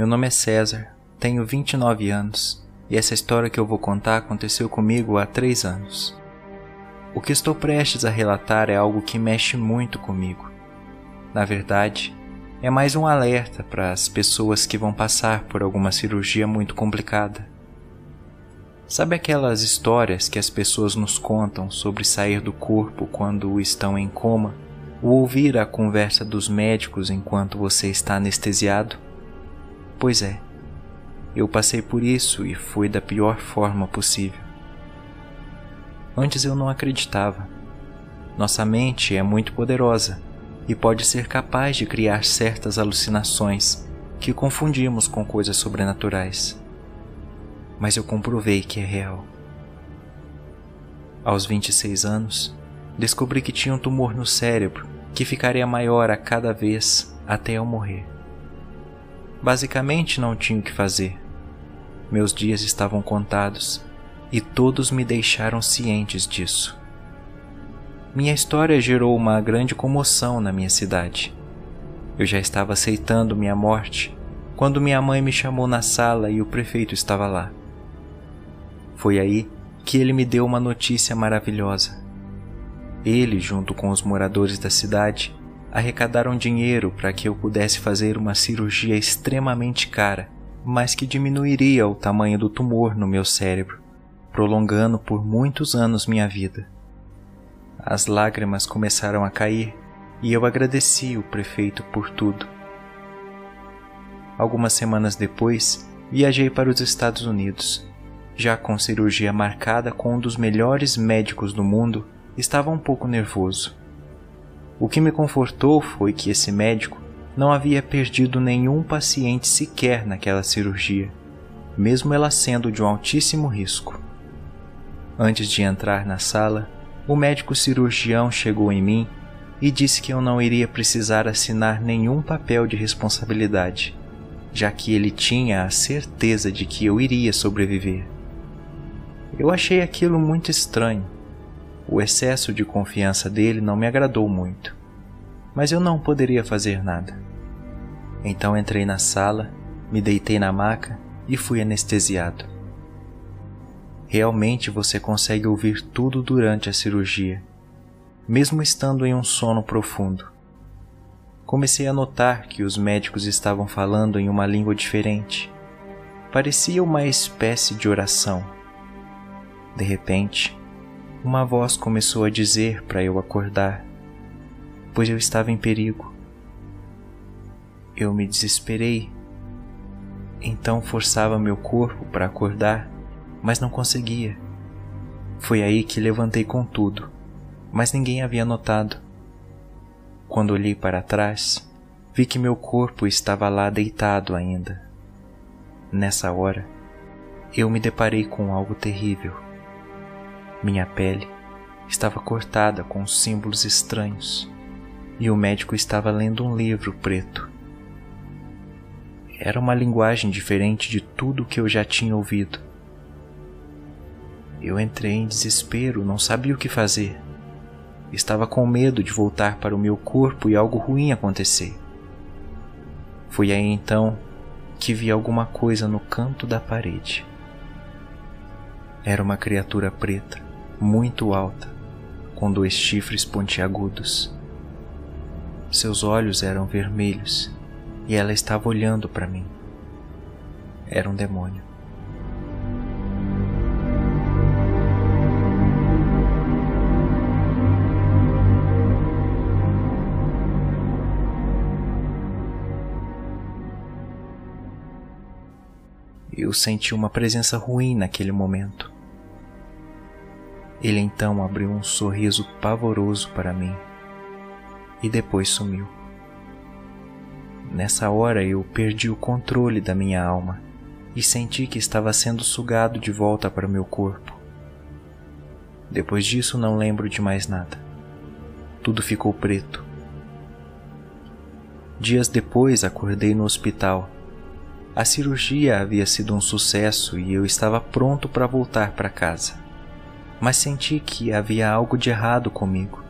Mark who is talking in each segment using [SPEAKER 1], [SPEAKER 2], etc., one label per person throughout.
[SPEAKER 1] Meu nome é César, tenho 29 anos e essa história que eu vou contar aconteceu comigo há três anos. O que estou prestes a relatar é algo que mexe muito comigo. Na verdade, é mais um alerta para as pessoas que vão passar por alguma cirurgia muito complicada. Sabe aquelas histórias que as pessoas nos contam sobre sair do corpo quando estão em coma ou ouvir a conversa dos médicos enquanto você está anestesiado? Pois é, eu passei por isso e foi da pior forma possível. Antes eu não acreditava. Nossa mente é muito poderosa e pode ser capaz de criar certas alucinações que confundimos com coisas sobrenaturais. Mas eu comprovei que é real. Aos 26 anos, descobri que tinha um tumor no cérebro que ficaria maior a cada vez até eu morrer. Basicamente não tinha o que fazer. Meus dias estavam contados e todos me deixaram cientes disso. Minha história gerou uma grande comoção na minha cidade. Eu já estava aceitando minha morte quando minha mãe me chamou na sala e o prefeito estava lá. Foi aí que ele me deu uma notícia maravilhosa. Ele, junto com os moradores da cidade, arrecadaram dinheiro para que eu pudesse fazer uma cirurgia extremamente cara, mas que diminuiria o tamanho do tumor no meu cérebro, prolongando por muitos anos minha vida. As lágrimas começaram a cair e eu agradeci o prefeito por tudo. Algumas semanas depois, viajei para os Estados Unidos. Já com cirurgia marcada com um dos melhores médicos do mundo, estava um pouco nervoso o que me confortou foi que esse médico não havia perdido nenhum paciente sequer naquela cirurgia, mesmo ela sendo de um altíssimo risco. Antes de entrar na sala, o médico cirurgião chegou em mim e disse que eu não iria precisar assinar nenhum papel de responsabilidade, já que ele tinha a certeza de que eu iria sobreviver. Eu achei aquilo muito estranho o excesso de confiança dele não me agradou muito, mas eu não poderia fazer nada. Então entrei na sala, me deitei na maca e fui anestesiado. Realmente você consegue ouvir tudo durante a cirurgia, mesmo estando em um sono profundo. Comecei a notar que os médicos estavam falando em uma língua diferente. Parecia uma espécie de oração. De repente, uma voz começou a dizer para eu acordar, pois eu estava em perigo. Eu me desesperei. Então forçava meu corpo para acordar, mas não conseguia. Foi aí que levantei com tudo, mas ninguém havia notado. Quando olhei para trás, vi que meu corpo estava lá deitado ainda. Nessa hora, eu me deparei com algo terrível. Minha pele estava cortada com símbolos estranhos e o médico estava lendo um livro preto. Era uma linguagem diferente de tudo que eu já tinha ouvido. Eu entrei em desespero, não sabia o que fazer. Estava com medo de voltar para o meu corpo e algo ruim acontecer. Foi aí então que vi alguma coisa no canto da parede. Era uma criatura preta muito alta, com dois chifres pontiagudos. Seus olhos eram vermelhos e ela estava olhando para mim. Era um demônio. Eu senti uma presença ruim naquele momento Ele então abriu um sorriso pavoroso para mim e depois sumiu. Nessa hora eu perdi o controle da minha alma e senti que estava sendo sugado de volta para o meu corpo. Depois disso não lembro de mais nada. Tudo ficou preto. Dias depois acordei no hospital. A cirurgia havia sido um sucesso e eu estava pronto para voltar para casa. Mas senti que havia algo de errado comigo.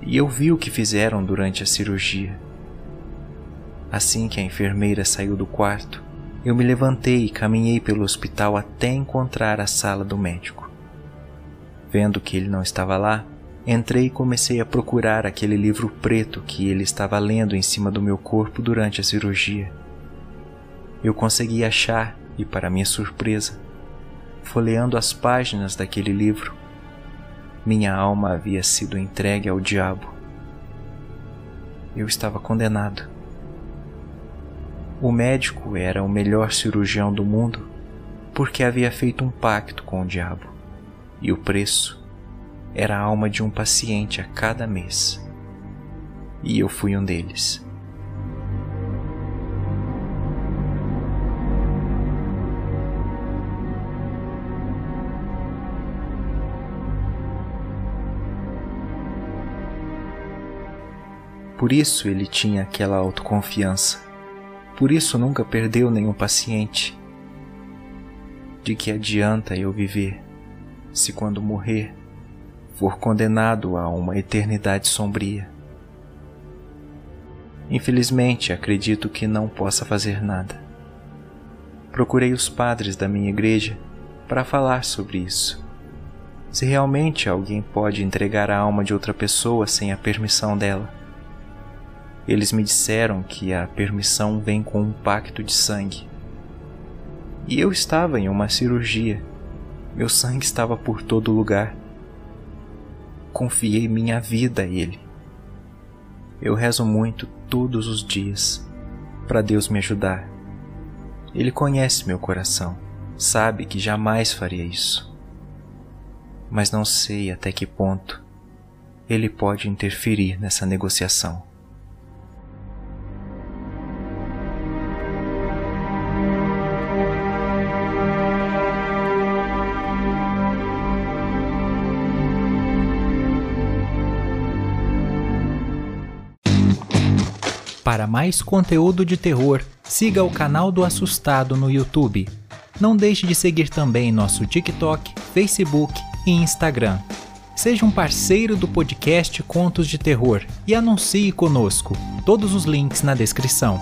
[SPEAKER 1] E eu vi o que fizeram durante a cirurgia. Assim que a enfermeira saiu do quarto, eu me levantei e caminhei pelo hospital até encontrar a sala do médico. Vendo que ele não estava lá, entrei e comecei a procurar aquele livro preto que ele estava lendo em cima do meu corpo durante a cirurgia. Eu consegui achar e, para minha surpresa, folheando as páginas daquele livro, minha alma havia sido entregue ao diabo. Eu estava condenado. O médico era o melhor cirurgião do mundo porque havia feito um pacto com o diabo, e o preço era a alma de um paciente a cada mês. E eu fui um deles. Por isso ele tinha aquela autoconfiança. Por isso nunca perdeu nenhum paciente. De que adianta eu viver se quando morrer for condenado a uma eternidade sombria? Infelizmente, acredito que não possa fazer nada. Procurei os padres da minha igreja para falar sobre isso. Se realmente alguém pode entregar a alma de outra pessoa sem a permissão dela. Eles me disseram que a permissão vem com um pacto de sangue. E eu estava em uma cirurgia. Meu sangue estava por todo lugar. Confiei minha vida a Ele. Eu rezo muito todos os dias para Deus me ajudar. Ele conhece meu coração, sabe que jamais faria isso. Mas não sei até que ponto Ele pode interferir nessa negociação.
[SPEAKER 2] Para mais conteúdo de terror, siga o canal do Assustado no YouTube. Não deixe de seguir também nosso TikTok, Facebook e Instagram. Seja um parceiro do podcast Contos de Terror e anuncie conosco. Todos os links na descrição.